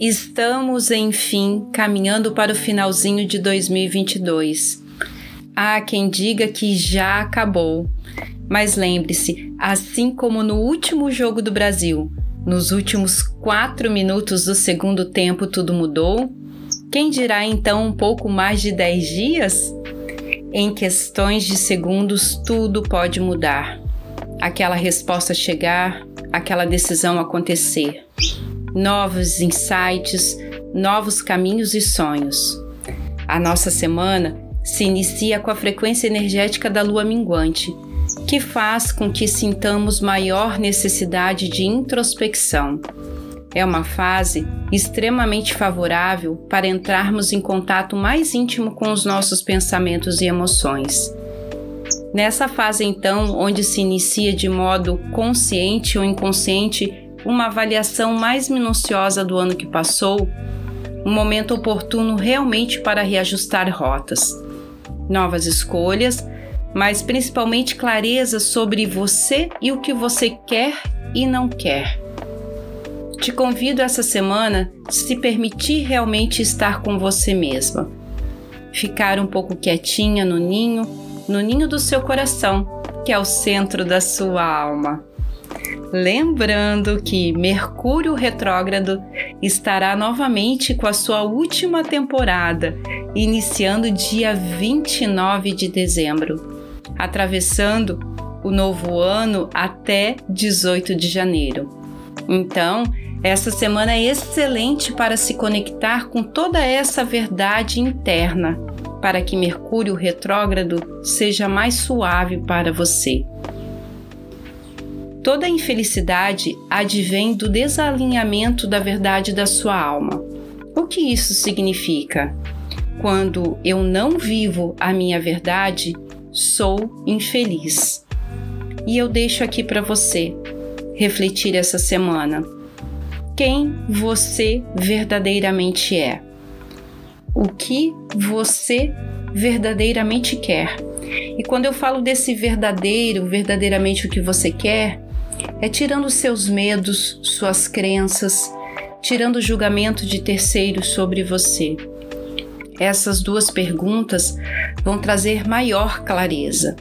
Estamos, enfim, caminhando para o finalzinho de 2022. Há quem diga que já acabou. Mas lembre-se, assim como no último jogo do Brasil, nos últimos quatro minutos do segundo tempo tudo mudou, quem dirá então um pouco mais de dez dias? Em questões de segundos tudo pode mudar. Aquela resposta chegar, aquela decisão acontecer novos insights, novos caminhos e sonhos. A nossa semana se inicia com a frequência energética da lua minguante, que faz com que sintamos maior necessidade de introspecção. É uma fase extremamente favorável para entrarmos em contato mais íntimo com os nossos pensamentos e emoções. Nessa fase, então, onde se inicia de modo consciente ou inconsciente uma avaliação mais minuciosa do ano que passou, um momento oportuno realmente para reajustar rotas, novas escolhas, mas principalmente clareza sobre você e o que você quer e não quer. Te convido essa semana se permitir realmente estar com você mesma. Ficar um pouco quietinha no ninho, no ninho do seu coração, que é o centro da sua alma. Lembrando que Mercúrio retrógrado estará novamente com a sua última temporada, iniciando dia 29 de dezembro, atravessando o novo ano até 18 de janeiro. Então, essa semana é excelente para se conectar com toda essa verdade interna, para que Mercúrio retrógrado seja mais suave para você. Toda infelicidade advém do desalinhamento da verdade da sua alma. O que isso significa? Quando eu não vivo a minha verdade, sou infeliz. E eu deixo aqui para você refletir essa semana. Quem você verdadeiramente é? O que você verdadeiramente quer? E quando eu falo desse verdadeiro, verdadeiramente o que você quer, é tirando seus medos, suas crenças, tirando o julgamento de terceiros sobre você. Essas duas perguntas vão trazer maior clareza.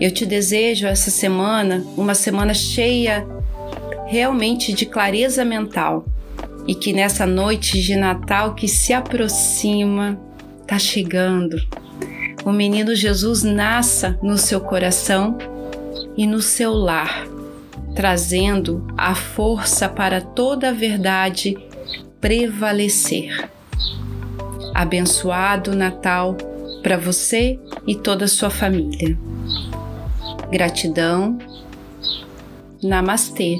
Eu te desejo essa semana uma semana cheia realmente de clareza mental e que nessa noite de Natal que se aproxima, está chegando, o menino Jesus nasça no seu coração e no seu lar trazendo a força para toda a verdade prevalecer. Abençoado Natal para você e toda a sua família. Gratidão. Namastê.